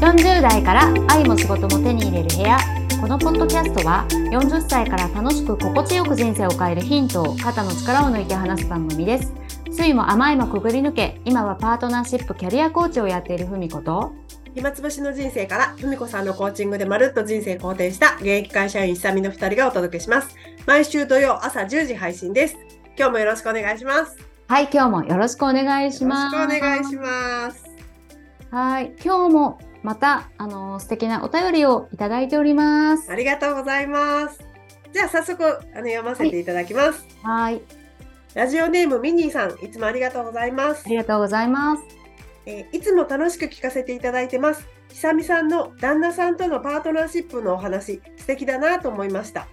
40代から愛も仕事も手に入れる部屋このポッドキャストは40歳から楽しく心地よく人生を変えるヒントを肩の力を抜いて話す番組です酸いも甘いもくぐり抜け今はパートナーシップキャリアコーチをやっているふみこと暇つぶしの人生から、ふみこさんのコーチングでまるっと人生肯定した現役会社員久美の二人がお届けします。毎週土曜朝10時配信です。今日もよろしくお願いします。よはい今日もよろしくお願いしろますしくお願いします。はい今日もまたあの素敵なお便りをいただいておりますありがとうございます。じゃあ早速あの読ませていただきます。はいラジオネームミニーさん、いつもありがとうございますあ。りがとうございますえーいつも楽しく聞かせていただいてます。久美さんの旦那さんとのパートナーシップのお話、素敵だなと思いました。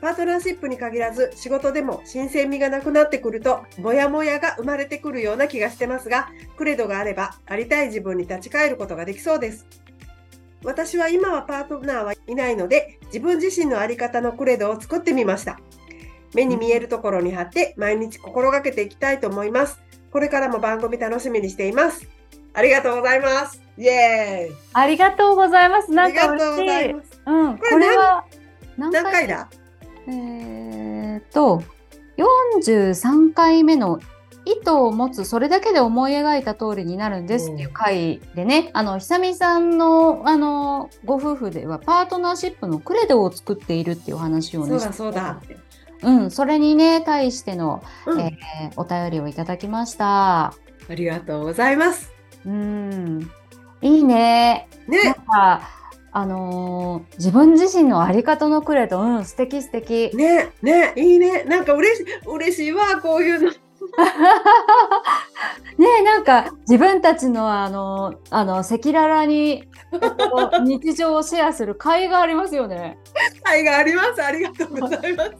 パートナーシップに限らず、仕事でも新鮮味がなくなってくると、モヤモヤが生まれてくるような気がしてますが、クレドがあれば、ありたい自分に立ち返ることができそうです。私は今はパートナーはいないので、自分自身のあり方のクレドを作ってみました。目に見えるところに貼って、毎日心がけていきたいと思います。これからも番組楽しみにしています。ありがとうございます。イエーイ。ありがとうございますあなんか嬉しい。うんここれれは何何回だ？えーっと43回目の意図を持つそれだけで思い描いた通りになるんですっていう回でね、あの久美さんのあのご夫婦ではパートナーシップのクレドを作っているっていう話をねそうだそうん、それにね対しての、うん。えーお便りをいただきました。ありがとうございます。うん、いいね。なんね、かあのー自分自身のあり方のクレド、うん、素敵素敵。ね、ね、いいね。なんか嬉しい、嬉しいわ、こういうの。ねえなんか自分たちのあのあの赤裸々に 日常をシェアする会がありますよね。愛があります。ありがとうございます。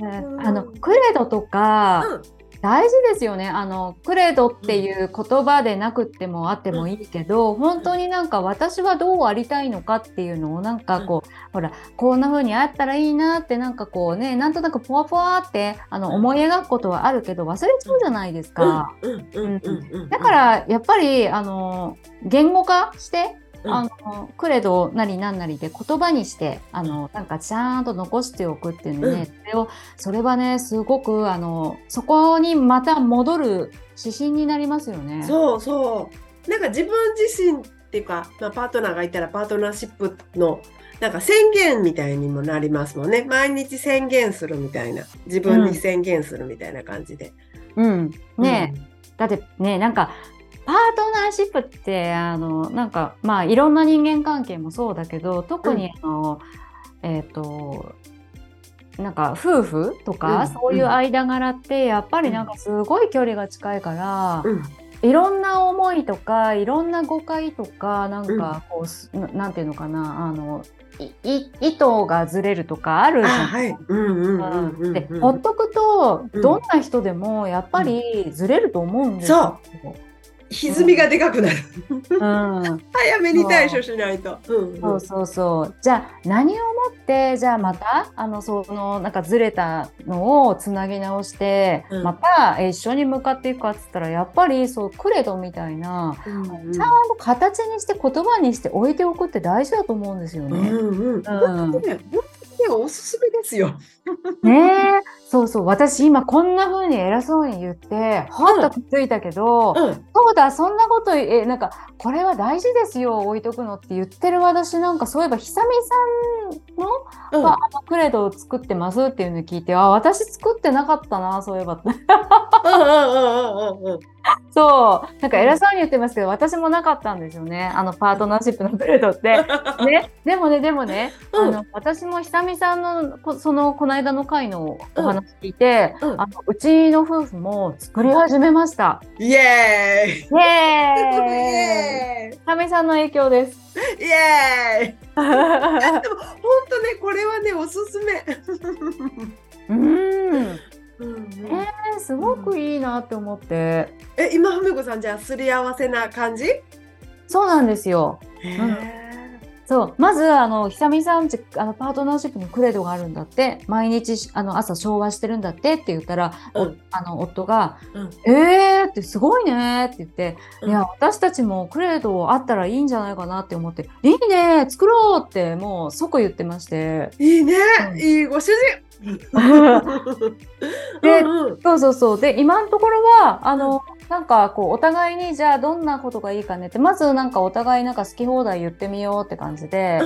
あのクレドとか、うん大事ですよね。あのクレドっていう言葉でなくってもあってもいいけど、本当になんか私はどうありたいのかっていうのをなんかこう、ほらこんな風にあったらいいなってなんかこうねなんとなくポワポワってあの思い描くことはあるけど忘れちゃうじゃないですか。うん、うん、うん、うん、うん。だか、らやっぱりあの言語化して、うんあのクレドなりなんなりで言葉にしてあのなんかちゃんと残しておくっていうのね、うんそれをそれはねすごくあのそこにまた戻る指針になりますよね。そうそう。なんか自分自身っていうか、まあ、パートナーがいたらパートナーシップのなんか宣言みたいにもなりますもんね。毎日宣言するみたいな。自分に宣言するみたいな感じで。うん、ねえ、だってねなんかパートナーシップってあのなんかまあいろんな人間関係もそうだけど特にあの、えっ、となんか夫婦とか、うんそういう間柄ってやっぱりなんかすごい距離が近いから、うん。いろんな思いとかいろんな誤解とかなんかこう、すななんていうのかなあのいい意図がずれるとかあるじあ、ゃんはい。うん、うん、うん、うん。でうんほっとくとうんどんな人でもやっぱりずれると思うんですよ。歪みがでかくなる。うん、早めに対処しないと。うん、うんそうそうそうじゃあ何をもってじゃあまたあのそのなんかずれたのをつなぎ直して、うんまたえ一緒に向かっていくかっつったらやっぱりそうクレドみたいなうんちゃんと形にして言葉にして置いておくって大事だと思うんですよね。うんうん。うんね、おすすめですよ。ねえ。そうそう。私今こんな風に偉そうに言ってはっと気づいたけど、うん。そうだそんなことえなんかこれは大事ですよ置いとくのって言ってる私なんかそういえば久美さんの,、うん。あのクレドを作ってますっていうのを聞いてあ私作ってなかったなそういえば。そう。なんか偉そうに言ってますけど私もなかったんですよね。あのパートナーシップのクレドって。ね、でもねでもね、うん。あの私も久美さんのこそのこの間の回のお話聞いて、うんうんあのうちの夫婦も作り始めました。イエーイ。イエイーイエーイ。久美さんの影響です。イエーイ。でも本当ねこれはねおすすめ。うん、うんえー、すごくいいなって思って。え今ふみこさんじゃあすり合わせな感じ？へそうなんですよ。え。そう。まずあの久美さんちあのパートナーシップのクレドがあるんだって。毎日あの朝昭和してるんだってって言ったら、うん。あの夫がうん「えー!」ってすごいねって言って「うん。いや私たちもクレドあったらいいんじゃないかなって思って「いいね！作ろう!」ってもう即言ってまして。いいね、うん。いいご主人。でそうそうそう。で今のところはあの、なんかこうお互いにじゃあどんなことがいいかねってまずなんかお互いなんか好き放題言ってみようって感じで、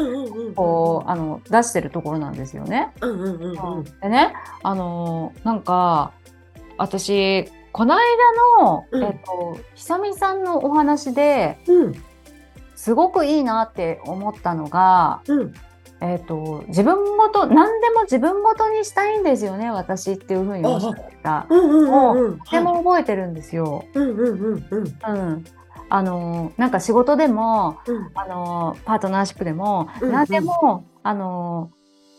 こうあの出してるところなんですよね。でねあのなんか私この間の、うん。えっと久美さんのお話でうん。すごくいいなって思ったのが、うんえっと自分ごと何でも自分ごとにしたいんですよね私っていうふうにおっしゃってた。うんうんうんうん。でも覚えてるんですよ。あのなんか仕事でもうん。あのパートナーシップでも、うんうん。何でもあの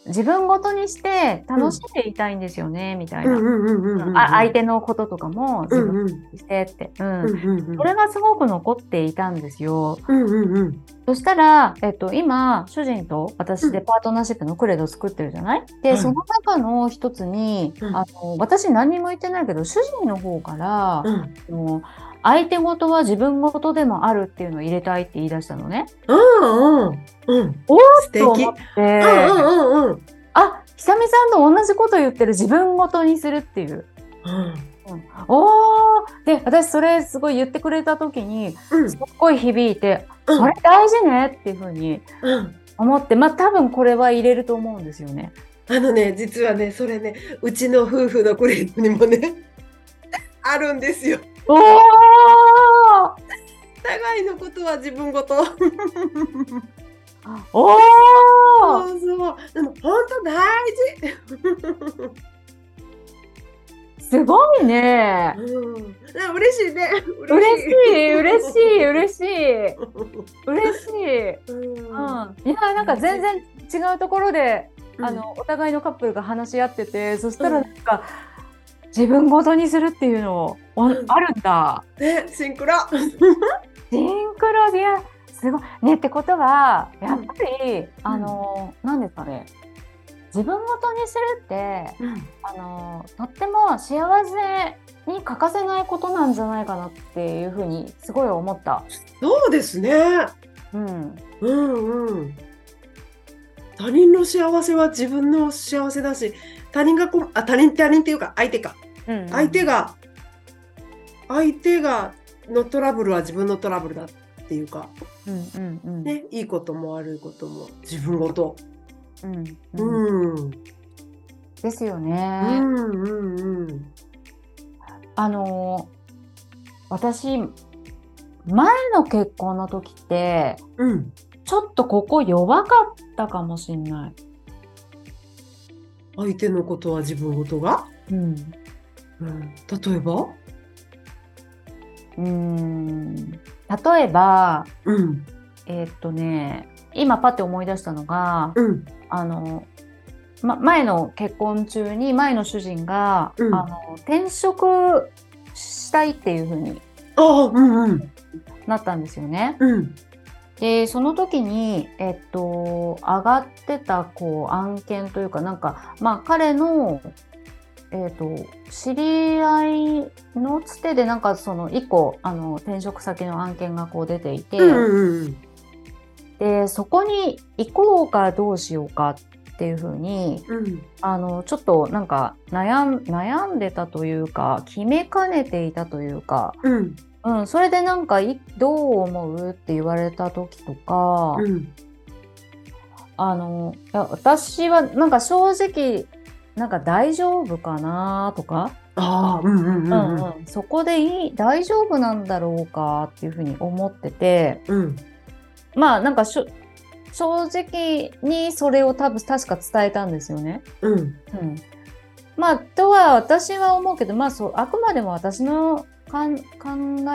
自分ごとにして楽しんでいたいんですよね、みたいな、うんうんうんうんうんあ相手のこととかも自分にしてって、うん。うんうんうん。これがすごく残っていたんですよ。うんうんうん。そしたら、えっと、今主人と私でうん。パートナーシップのクレドを作ってるじゃない？で、はい。その中の一つに、うん。あの私何にも言ってないけど主人の方から、うん。もう相手ごとは自分ごとでもあるっていうのを入れたいって言い出したのね。うんうんうん。おー素敵と思って、うんうんうん。あ久美さんと同じこと言ってる自分ごとにするっていう。うん。おー。で私それすごい言ってくれた時にうん。すっごい響いて、うん。それ大事ねっていうふうにうん。思ってまあ多分これは入れると思うんですよね。あのね実はねそれねうちの夫婦のクレームにもね あるんですよ。おー。互いのことは自分ごとおー！そうそうでも本当大事すごいね。うん。あ嬉しいね。嬉しい。嬉しい。嬉しい。嬉しい。うん。うん、いやなんか全然違うところで、うん。あのお互いのカップルが話し合っててそしたらなんか、自分ごとにするっていうのあるんだ。ねシンクロ。シンクロですごい。ねってことはやっぱり、あの何ですかね。自分ごとにするってあのとっても幸せに欠かせないことなんじゃないかなっていうふうにすごい思った。そうですね。うん、うんうん。他人の幸せは自分の幸せだし他人がこあ他人他人っていうか相手か。うん相手が相手がのトラブルは自分のトラブルだ。っていうか。うんうんうん。ねいいことも悪いことも。自分ごと。うんううん。んうん。ですようね。んうん。あの私前の結婚の時ってうん。ちょっとここ弱かったかもしんない。相手のことは自分ごとが、うん、うん、例えば？うーん例えばうん。えーっとね今パッて思い出したのがうん。あの、ま、前の結婚中に前の主人が、うん。あの転職したいっていう風にああうんうん。なったんですよね。うん。でその時に、えっと、上がってたこう案件というかなんか、まあ、彼の、えっと、知り合いのつてでなんかその1個あの転職先の案件がこう出ていて、うんうんでそこに行こうかどうしようかっていうふうにうん。あのちょっとなんか悩ん悩んでたというか決めかねていたというか、うん。うん、それでなんかいどう思うって言われた時とか。うん。あの私はなんか正直なんか大丈夫かなとか、ああうんうんうんうん。そこでいい大丈夫なんだろうかっていうふうに思ってて。うん。まあなんか正直にそれを多分確か伝えたんですよね。うん。うん、まあとは私は思うけどまあそうあくまでも私のかん考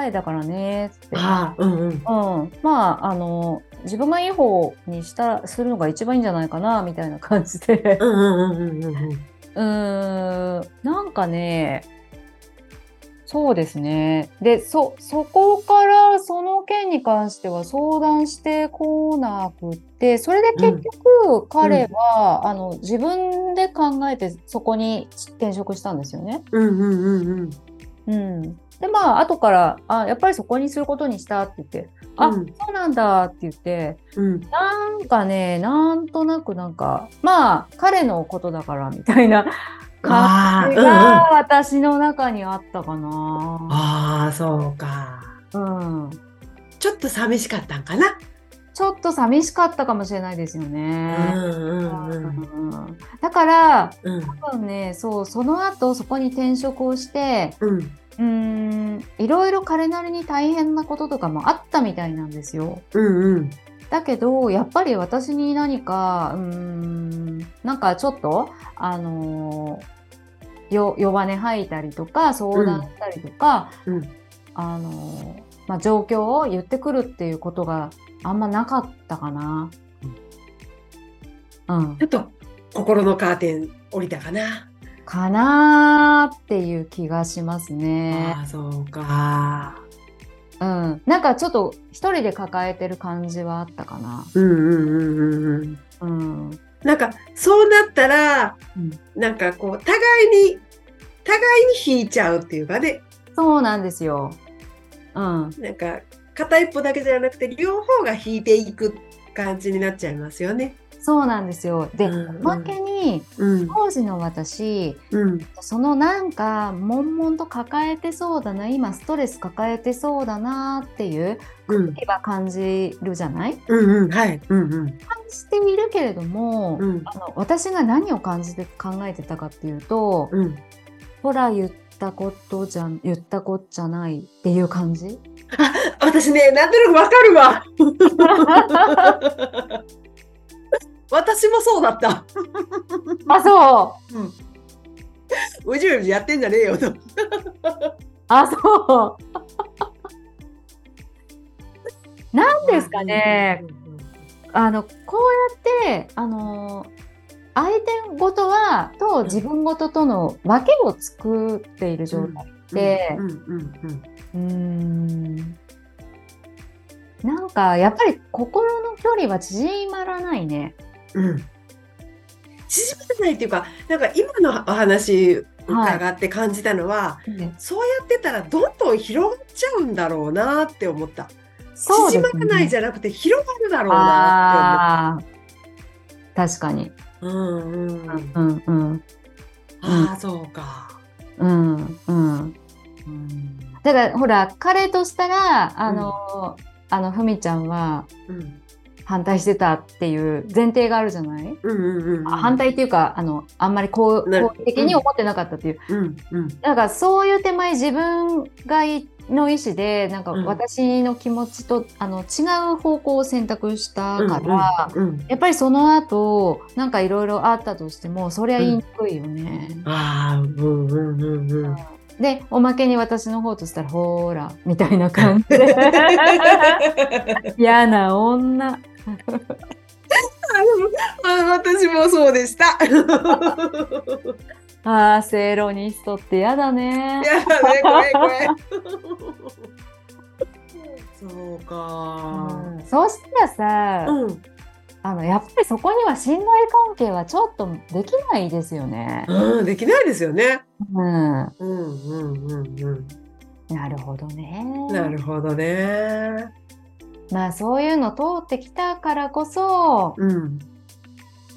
えだからねって。ああうんうん。うん、まああの自分がいい方にしたするのが一番いいんじゃないかなみたいな感じでうんなんかねそうですね。で、そ、そこからその件に関しては相談してこなくって、それで結局彼は、あの自分で考えてそこに転職したんですよね。うんうんうんうん。うん。で、まあ後から、あ、やっぱりそこにすることにしたって言って、あ、うんそうなんだって言って、うん。なんかね、なんとなくなんか、まあ彼のことだからみたいな 感じが私の中にあったかな。ああ、そうか。うん。ちょっと寂しかったんかな。ちょっと寂しかったかもしれないですようね。んうんうん。うんだからうん多分ねそうその後そこに転職をしてうん。うーんいろいろ彼なりに大変なこととかもあったみたいなんですよ。うんうん。だけどやっぱり私に何かうーんなんかちょっとあのーよ弱音吐いたりとか相談したりとか、うんあのーまあ、状況を言ってくるっていうことがあんまなかったかな。うん、ちょっと心のカーテン降りたかな。かなーっていう気がしますね。ああ、そうか。うん、なんかちょっと一人で抱えてる感じはあったかな。うんうんうんうんうん。うん、なんか、そうなったら、うんなんかこう、互いに、互いに引いちゃうっていうかね、そうなんですよ。うん、なんか、片一方だけじゃなくて、両方が引いていく感じになっちゃいますよね。そうなんですよ。で、うんうんおまけにうん。当時の私うん。そのなんか悶々と抱えてそうだな今ストレス抱えてそうだなっていううん。気は感じるじゃない？うんうん。はい。うんうん。感じているけれども、うん。あの私が何を感じて考えてたかっていうと、うん。ほら言ったことじゃん言ったこっちゃないっていう感じ？私ね、なんとなくわかるわ。私もそうだった。あそううん。うじうじやってんじゃねえよと。あそうなんですかね、あのこうやってあの相手ごとはと自分ごととの分けを作っている状態でうんうんうんうーんなんかやっぱり心の距離は縮まらないね。うん。縮まらないっていうか、なんか今のお話伺って感じたのは、そうやってたらどんどん広がっちゃうんだろうなって思った。ね縮まらないじゃなくて広がるだろうなあー確かに。って思う。うんうん。うんうんああ、そうか。うんうん。うん。だからほら彼としたらあの、あのふみちゃんはうん反対してたっていう前提があるじゃない、うんうんうん。あ反対っていうかあのあんまり好意的に思ってなかったっていう、うんうん。だからそういう手前自分がいの意思でなんかうん私の気持ちと、あの違う方向を選択したから、うんうん。やっぱりその後なんかいろいろあったとしてもそりゃ言いにくいよね。ああ、うんうんうんうん。でおまけに私の方としたらほーらみたいな感じで 嫌な女。あ私もそうでした。あーセロニストって嫌だね。やだね、怖い怖い。そうか。うんそうしたらさ、うん。あのやっぱりそこには信頼関係はちょっとできないですよね。うん、できないですよね。うん、うんうんうんうん。なるほどね。なるほどね。まあそういうの通ってきたからこそうん。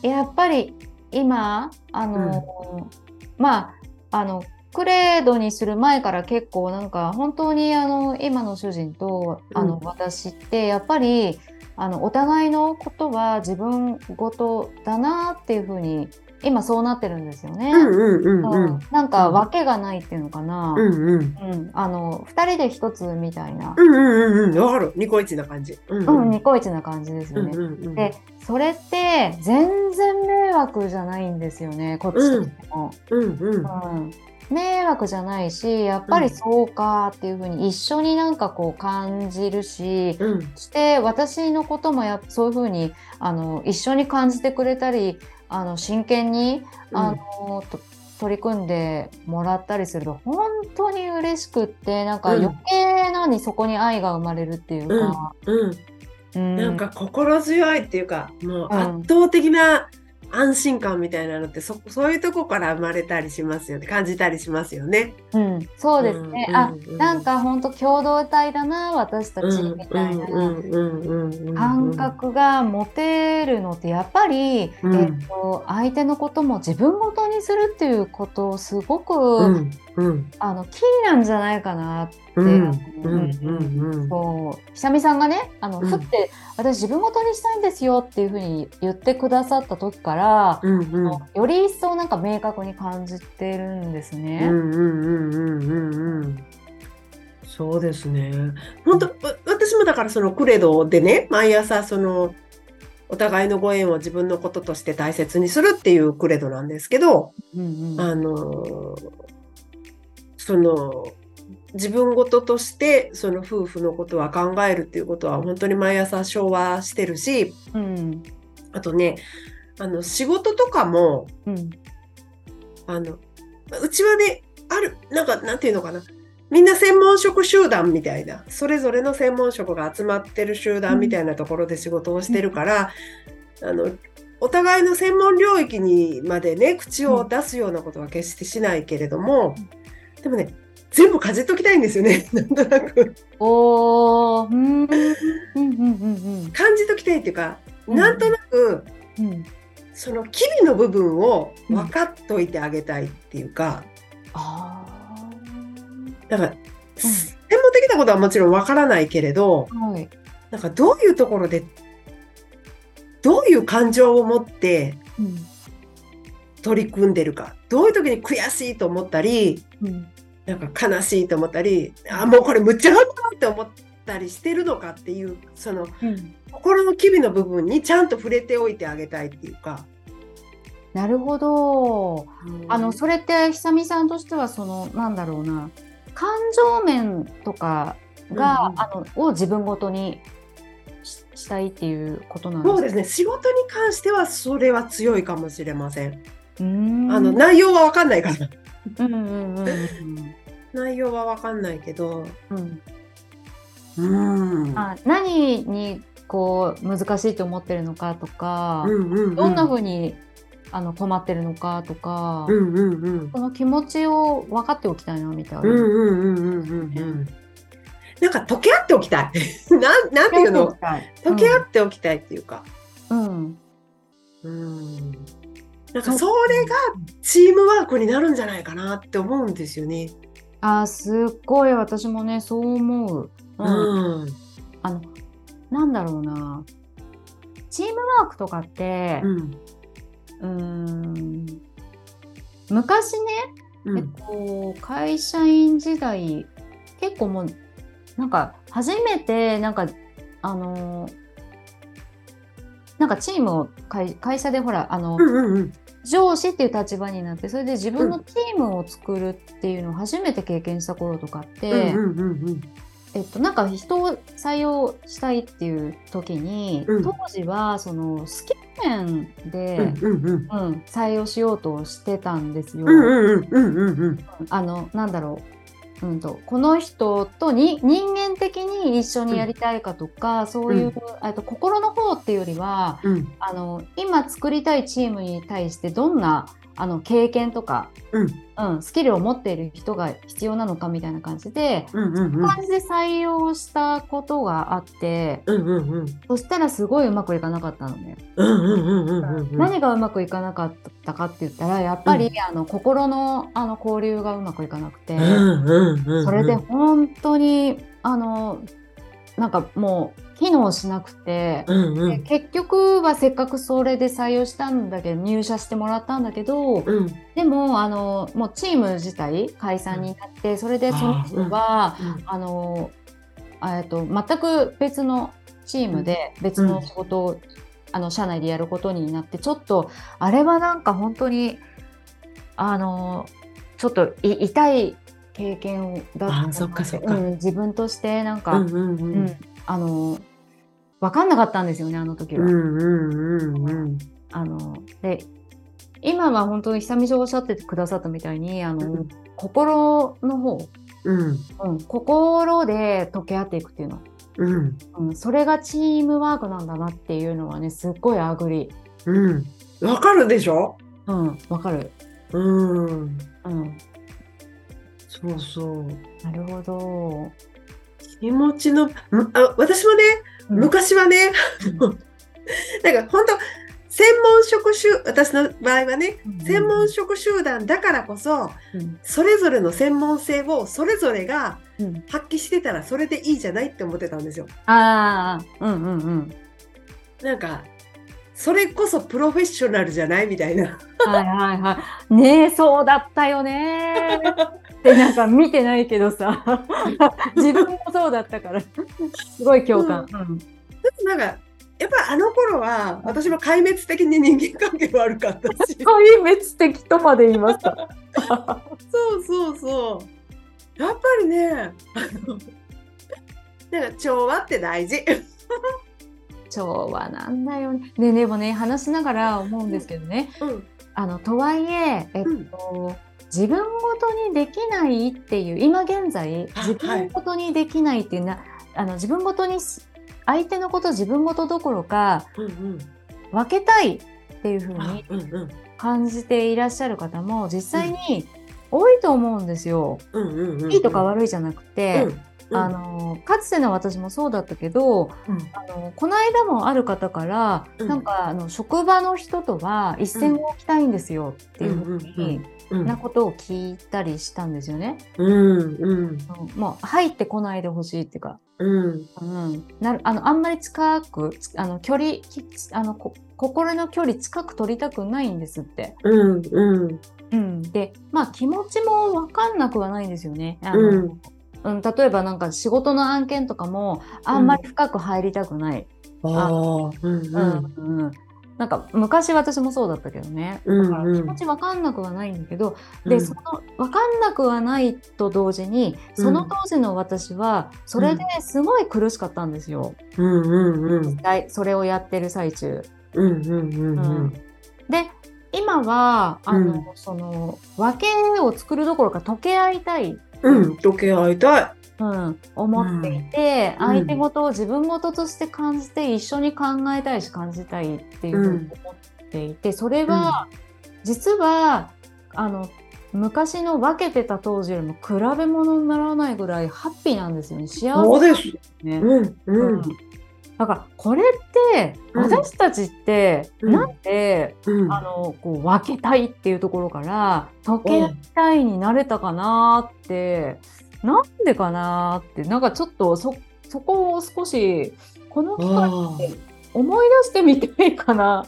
やっぱり今あの、まああのクレードにする前から結構なんか本当にあの今の主人とあの、うん私ってやっぱりあのお互いのことは自分ごとだなっていうふうに今そうなってるんですよね。うんうんうんううんん。なんか訳がないっていうのかな。うんうん。うんあの2人で1つみたいな、うんうんうんうん。わかる。ニコイチな感じ。うんうん、ニコイチな感じですよね。うんうんうん。でそれって全然迷惑じゃないんですよねこっちとしても、うんうん。うん迷惑じゃないしやっぱりそうかっていうふうに一緒になんかこう感じるし、うんそして私のこともやそういうふうにあの一緒に感じてくれたりあの真剣にあの、と取り組んでもらったりすると本当に嬉しくってなんかうん。余計なにそこに愛が生まれるっていうか、うん、うん。なんか心強いっていうかもううん。圧倒的な安心感みたいなのってそそういうとこから生まれたりしますよね。感じたりしますよね。うん、そうですね、うん。あうん。なんか本当共同体だな私たちうんみたいな。感覚が持てるのってやっぱり、うん。えっと相手のことも自分ごとにするっていうことをすごく、うんうん。あのキーなんじゃないかなって、うんうんうんうん。そう久美さんがねあの、うんふって私自分ごとにしたいんですよっていうふうに言ってくださった時から、うんうん。より一層なんか明確に感じてるんですうね。んうんうんうんうんうん。そうですね。本当わ私もだからそのクレドでね毎朝そのお互いのご縁を自分のこととして大切にするっていうクレドなんですけど、うんうん。あのその自分事としてその夫婦のことは考えるっていうことは本当に毎朝昭和してるしうん。あとねあの仕事とかもうん。あのうちはねあるなんかなんていうのかな。みんな専門職集団みたいなそれぞれの専門職が集まってる集団みたいなところで仕事をしてるから、あのお互いの専門領域にまでね口を出すようなことは決してしないけれども、でもね全部かじっときたいんですよね。なんとなく。おーうんうんうんうん感じときたいっていうか、うん。なんとなくうん。うんその機微の部分を分かっといてあげたいっていうか、あだから、専門的なことはもちろん分からないけれどーはい。なんかどういうところでどういう感情を持ってうん取り組んでるかどういう時に悔しいと思ったりうんなんか悲しいと思ったりあもうこれむっちゃ頑張ろうって思ったりしてるのかっていうそのうん心の機微の部分にちゃんと触れておいてあげたいっていうか。なるほど。あのそれって久美さんとしてはそのなんだろうな感情面とかが、うんうんあのを自分ごとにししたいっていうことなんですか？そうですね仕事に関してはそれは強いかもしれません。あの内容は分かんないから。うんうんうん内容は分かんないけど。うん。うん。うんあ何にこう難しいと思ってるのかとか、うんうんうん。どんな風にあの困ってるのかとか、うんうんうん。その気持ちを分かっておきたいなみたいな。なんか溶け合っておきたい。なんなんていうの？溶け合っておきたいっていうか、うん。うん、なんかそれがチームワークになるんじゃないかなって思うんですよね。あーすっごい私もねそう思う。ううん。んあのなんだろうな。チームワークとかってうんうーん昔ね、うん。と、会社員時代結構もうなんか初めてなんかあのなんかチームを会会社でほらあの、うんうんうん。上司っていう立場になってそれで自分のチームを作るっていうのを初めて経験した頃とかって、うんうんうんえっと、なんか人を採用したいっていう時に、うん。当時はそのスキル面で、うんうんうん。うん採用しようとしてたんですよ。うんうんうんうん。うんあのなんだろう、うん、とこの人とに人間的に一緒にやりたいかとか、そういう、えっと心の方っていうよりはうん。あの今作りたいチームに対してどんなあの経験とか、うんうん、スキルを持っている人が必要なのかみたいな感じで、うんうんうん。感じで採用したことがあってうんうんうん。そしたらすごいうまくいかなかったのね。うんうんうんうんうん何がうまくいかなかったかって言ったらやっぱり、うん。あの心のあの交流がうまくいかなくて、うんうんうん。それで本当にあのなんかもう機能しなくて。うんうん。で結局はせっかくそれで採用したんだけど入社してもらったんだけどうん。でもあのもうチーム自体解散になってそれでその人はあのえっと全く別のチームで別の仕事を、あの社内でやることになってちょっとあれはなんか本当にあのちょっとい痛い経験だったなあそっかそっか。うん、自分としてなんか、うんうんううんんあの分かんなかったんですよねあの時は。うんうんうんうんあので今は本当に久美さんおっしゃってくださったみたいにあの、うん心の方、うん。うん、心で溶け合っていくっていうの、うん。うん、それがチームワークなんだなっていうのはねすっごいアグリうん。わかるでしょ？うんわかるうん。うんそうそう。なるほど、気持ちの、んあ私もね、うん昔はね、なんか本当専門職集、私の場合はね、専門職集団だからこそ、うん。それぞれの専門性をそれぞれがうん。発揮してたらそれでいいじゃないって思ってたんですよ。ああうんうんうん。なんか、それこそプロフェッショナルじゃない？みたいな。はいはいはい。ねえ、そうだったよね ってなんか見てないけどさ、自分もそうだったから、すごい共感。うんなんか、やっぱあの頃は私も壊滅的に人間関係悪かったし。壊滅的とまで言いました。そうそうそう。やっぱりね、なんか調和って大事。調和なんだよね。ねでもね、話しながら思うんですけどね、うん。あの、とはいえ、えっと、自分ごとにできないっていう、今現在、あ自分ごとにできないっていうな、あの、自分ごとに、相手のこと自分ごとどころか、うんうん。分けたいっていうふうあに。感じていらっしゃる方も実際に多いと思うんですよ。いいとか悪いじゃなくて、うん、あのかつての私もそうだったけどうん、あのこの間もある方から、うん。なんかあの職場の人とは一線を置きたいんですよっていうふうに、うんなことを聞いたりしたんですよね。うんうん。うんもう入ってこないでほしいっていうか、うん。うん、なるあのあんまり近くつあの距離きあのこ心の距離近く取りたくないんですって。うんうん。うん、でまあ気持ちも分かんなくはないんですよね。あのうんうん、例えばなんか仕事の案件とかもあんまり深く入りたくない。ああうんうん。うんうんなんか昔私もそうだったけどね。うんだからうん気持ち分かんなくはないんだけど、でうん。その分かんなくはないと同時にその当時の私はそれですごい苦しかったんですよ。うんうんうん。それをやってる最中。うんうんうん。うん。で今はあの、うん。その分けを作るどころか溶け合いたい、うん時計会いたい。うん、思っていて、うん。相手ごとを自分ごととして感じて一緒に考えたいし感じたいっていうふうに思っていて、それは、実はあの昔の分けてた当時よりも比べ物にならないぐらいハッピーなんですよね。幸せですね。うんだからこれってうん。私たちってうん。なんで、うん。あのこう分けたいっていうところから溶けたいになれたかなって、なんでかなってなんかちょっとそそこを少しこの機会思い出してみていいかな。ああ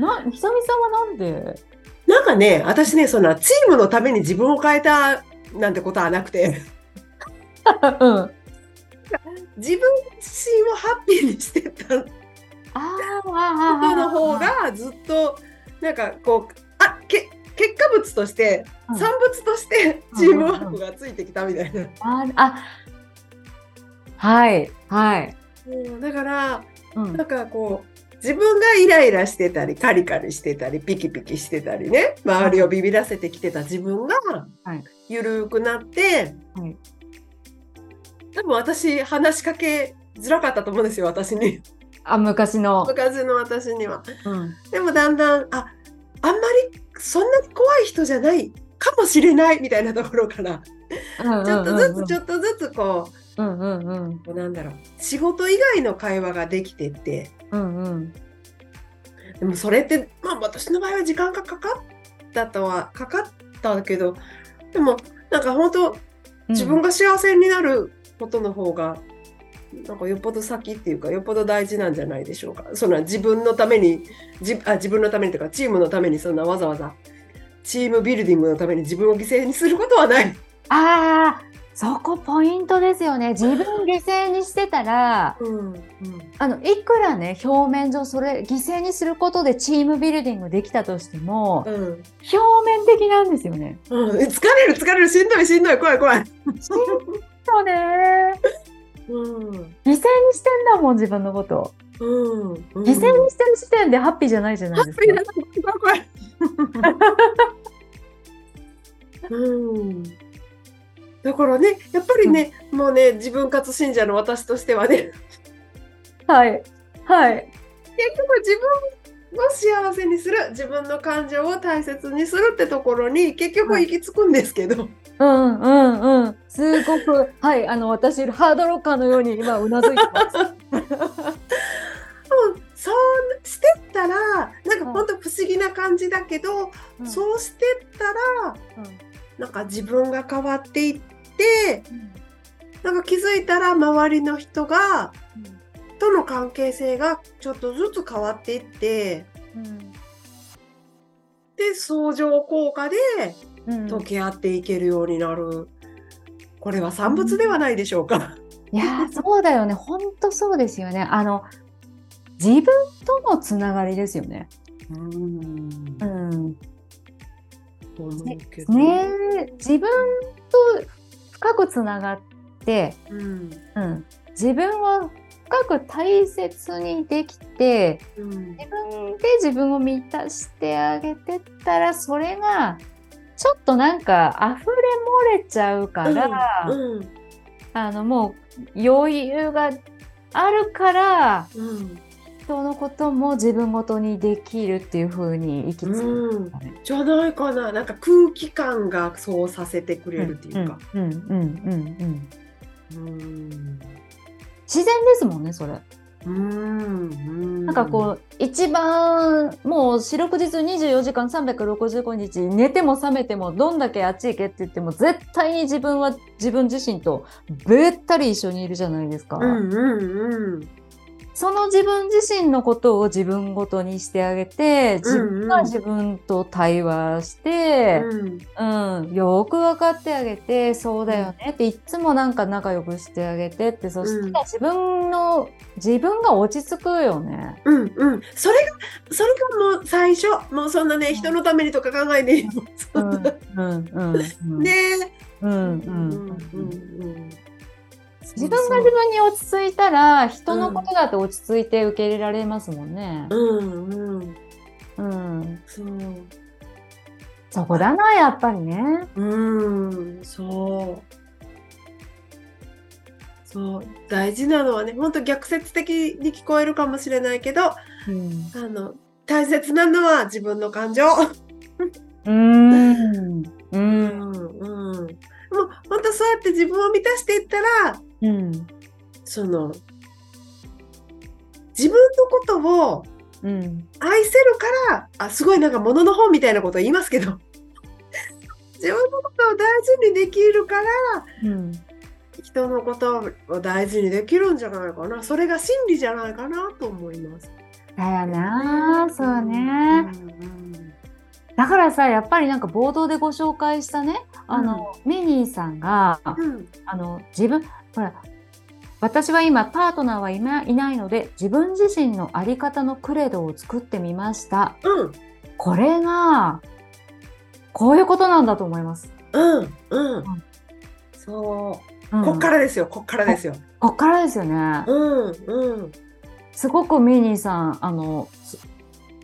な久美さんはなんで？なんかね、私ね、そのチームのために自分を変えたなんてことはなくて、うん。自分自身をハッピーにしてた。ことの方がずっと、なんかこう、あけ結果物として、うん。産物としてチームワークがついてきたみたいな。あーあはいはい。うんだから、うん。なんかこう、自分がイライラしてたり、カリカリしてたり、ピキピキしてたりね、周りをビビらせてきてた自分がはい、ゆるくなって、はい多分私、話しかけづらかったと思うんですよ、私に。あ昔の。昔の私には。うんでもだんだん、あ、あんまりそんなに怖い人じゃないかもしれないみたいなところから、ちょっとずつちょっとずつこうんうんうんう、こうなんだろう、仕事以外の会話ができてって、うんうんでもそれって、まあ私の場合は時間がかかったとは、かかったけど、でもなんか本当、自分が幸せになることの方が、なんかよっぽど先っていうか、よっぽど大事なんじゃないでしょうか。そんな自分のために、じあ自分のためにとか、チームのためにそんなわざわざ、チームビルディングのために自分を犠牲にすることはない。ああそこポイントですよね自分犠牲にしてたらうんあのいくらね表面上それ犠牲にすることでチームビルディングできたとしてもうん表面的なんですよね。うん、疲れる疲れるしんどいしんどい怖い怖い。そうねしてんだもん自分のこと。うんうん犠牲にしてる時点でハッピーじゃないじゃないですか。うんだからねやっぱりね、もうね自分活信者の私としてはねはい。はい。結局自分を幸せにする自分の感情を大切にするってところに結局行き着くんですけど、うんうんうん。すごく、はい。あの、私、ハードロッカーのように今、うなずいてます。うんそうしてったらなんか本当不思議な感じだけど、うんそうしてったらなんか自分が変わっていってなんか気づいたら周りの人がとの関係性がちょっとずつ変わっていってうんで相乗効果でうん溶け合っていけるようになる。これは産物ではないでしょうか。いやーそうだよね。本当そうですよね。あの、自分とのつながりですよね。うんうん。ねえ自分と深くつながって、うんうん、自分を深く大切にできてうん自分で自分を満たしてあげてったらそれがちょっとなんか溢れ漏れちゃうから、うんあのもう余裕があるからうん人のことも自分ごとにできるっていう風に生きつくんですかね。じゃないかななんか空気感がそうさせてくれるっていうか。うんうんうんうんうんうん自然ですもんねそれ。うんなんかこう一番もう四六時中24時間365日寝ても覚めてもどんだけあっち行けって言っても絶対に自分は自分自身とべったり一緒にいるじゃないですか。うんうんうんその自分自身のことを自分ごとにしてあげて自分が自分と対話して、うん。うんよく分かってあげてそうだよねっていっつもなんか仲良くしてあげてってそしたら自分の自分が落ち着くよね。うんうん。それがそれがもう最初。もうそんなね人のためにとか考えていいうん。うん。うん。うん。ね。うんうんうんうん自分が自分に落ち着いたら人のことだって落ち着いて受け入れられますもんね。うんうん。うん、そう。そこだなやっぱりね。うんそう。そう。大事なのはね本当逆説的に聞こえるかもしれないけどあうん、の大切なのは自分の感情。うん、う、うんんうん、もう本当そうやって自分を満たしていったらうん、その自分のことをうん、愛せるからあすごいなんか物の本みたいなこと言いますけど。自分のことを大事にできるからうん。人のことを大事にできるんじゃないかな。それが真理じゃないかなと思います。だよな、そうね。だからさ、やっぱりなんか冒頭でご紹介したね、あの、ミニーさんが、うんうん。あの、自分、ほら、私は今パートナーはいないないので、自分自身のあり方のクレドを作ってみました。うんこれが、こういうことなんだと思います。うんうんそううんこっからですよこっからですよ。こっからですよね。うんうんすごくミニーさん、あの、す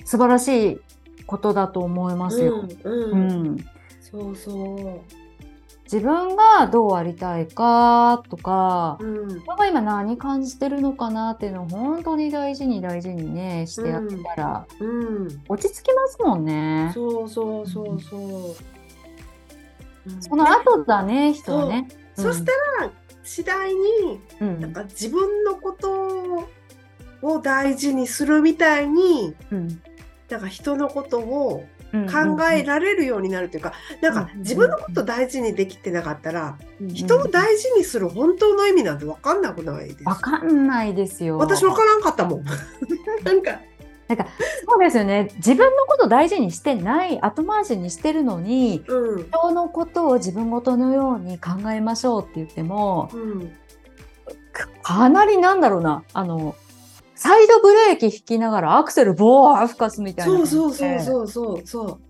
素晴らしいことだと思いますよ。うんううんん。そうそう。自分がどうありたいかとか、うん。自分が今何感じてるのかなっていうのを本当に大事に大事にねしてやったら、うん。落ち着きますもんね。そうそうそうそう。うん。その後だね、人はね。そしたら次第にうん、なんか自分のことを大事にするみたいにうん、なんか人のことをうん考えられるようになるというか、なんか自分のこと大事にできてなかったら、人を大事にする本当の意味なんて分かんなくないです。わかんないですよ。私分からんかったもん。なんか、そうですよね。自分のこと大事にしてない、後回しにしてるのに、うん、人のことを自分ごとのように考えましょうって言っても、うん、かなりなんだろうな、あの、サイドブレーキ引きながらアクセルボー吹かすみたいなそう。そうそうそうそうそう。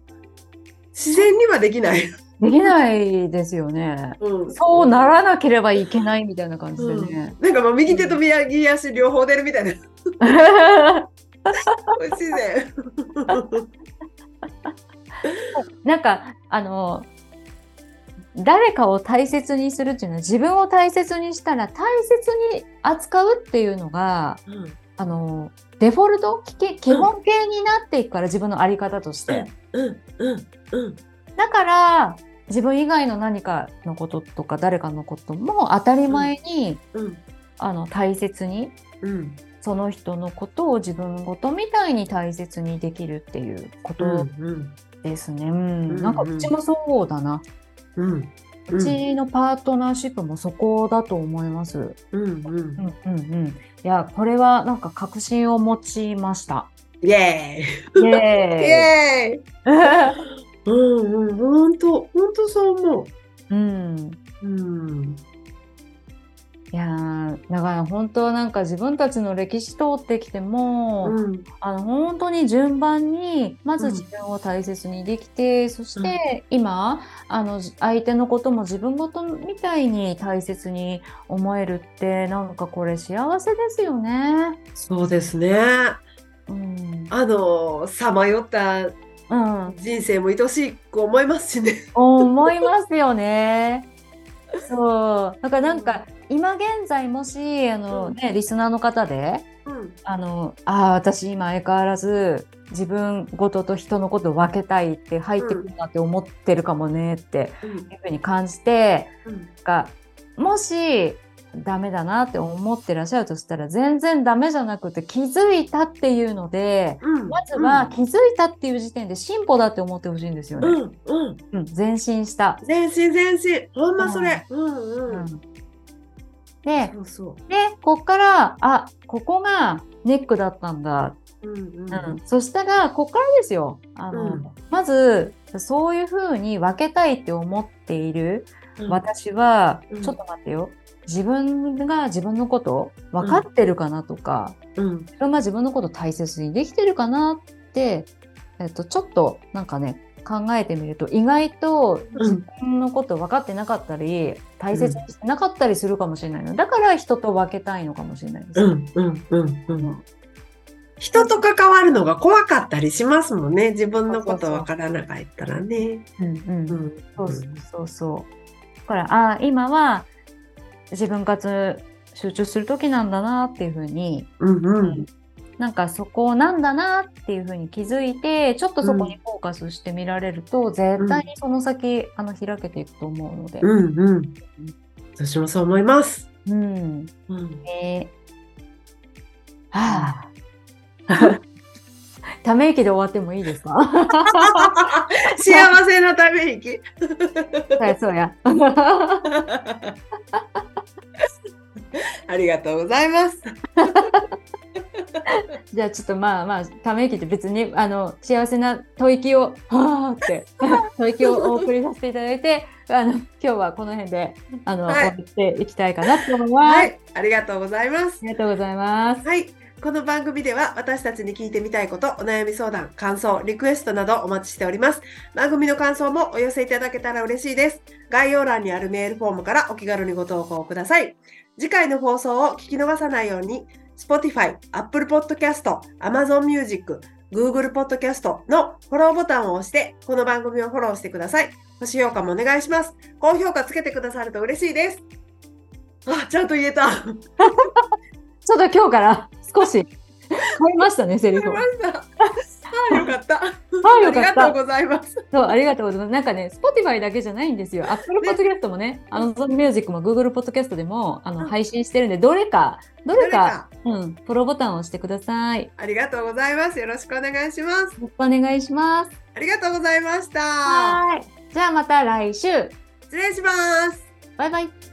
自然にはできない。できないですよね。うん、そうならなければいけないみたいな感じでね。なんかもう右手と右足両方出るみたいな。不自然。なんかあの誰かを大切にするっていうのは自分を大切にしたら大切に扱うっていうのがうんあのデフォルト？き基本形になっていくから自分の在り方として。うんうんうんだから自分以外の何かのこととか誰かのことも当たり前に、うん。あの大切にうん。その人のことを自分ごとみたいに大切にできるっていうことうんですね。うん。うんなんかうちもそうだな。うん。うちのパートナーシップもそこだと思います。うんうん。うんうんうん。いやこれはなんか確信を持ちました。イエイーイイエーイ。エーイうんうん本当本当そう思うん。ううんいやーだから本当なんか自分たちの歴史通ってきても、うん。あの本当に順番にまずうん自分を大切にできて、そして今あのじ相手のことも自分ごとみたいに大切に思えるってなんかこれ幸せですよね。そうですね。うん、あのさまよったうん、人生も愛しいく思いますしね。思いますよね。そう。だからなんか今現在もしあの、うん。ね、リスナーの方でうん。あのあー私今相変わらず自分ごとと人のことを分けたいって入ってくるなって思ってるかもねってうん。いうふうに感じてうん。がもしダメだなって思ってらっしゃるとしたら全然ダメじゃなくて気づいたっていうのでうん。まずは気づいたっていう時点で進歩だって思ってほしいんですよね。うん。うん。うん、前進した。全身全身ほんまそれ。うんうん、うんででこっからあここがネックだったんだ。ううんうん。うん、そしたらここからですよ。あの、うん。まずそういうふうに分けたいって思っているうん。私は、うん。ちょっと待ってよ。自分が自分のこと分かってるかなとか、うん。自分が自分のこと大切にできてるかなって、えっと、ちょっとなんかね考えてみると意外と自分のこと分かってなかったり、大切にしてなかったりするかもしれないの。だから人と分けたいのかもしれないです。うんうんうんうん。人と関わるのが怖かったりしますもんね。自分のことわからなかったらね。うんうんうん。そうそうそう。だからあ今は自分活集中する時なんだなっていうふうに、うんうんなんかそこなんだなっていうふうに気づいてちょっとそこにフォーカスしてみられると、絶対にその先あの開けていくと思うので。うんうん私もそう思います。うん。うんえーはあ。ため息で終わってもいいですか？幸せなため息。そうやそうや。ありがとうございます。じゃあちょっとまあまあため息って別にあの幸せな吐息をはーって 吐息をお送りさせていただいてあの今日はこの辺であの、はい終わっていきたいかなと思います。はい、ありがとうございますあ。りがとうございます。はい。この番組では私たちに聞いてみたいこと、お悩み相談、感想、リクエストなどお待ちしております。番組の感想もお寄せいただけたら嬉しいです。概要欄にあるメールフォームからお気軽にご投稿ください。次回の放送を聞き逃さないように、Spotify、Apple Podcast、Amazon Music、Google Podcast のフォローボタンを押して、この番組をフォローしてください。星評価もお願いします。高評価つけてくださると嬉しいです。あ、ちゃんと言えた。ちょっと今日から少し変えましたねセリフを。ああ、よかった。あよありかった。がとうございます。そうありがとうございます。なんかね Spotify だけじゃないんですよ。Apple Podcast もね Amazon Music も Google Podcast でもあのうん配信してるんでどれかどれ誰かかうんフォローボタンを押してください。よありがとうございます。よろしくお願いします。ろしくお願いします。ありがとうございました。はい。じゃあまた来週。失礼します。バイバイ。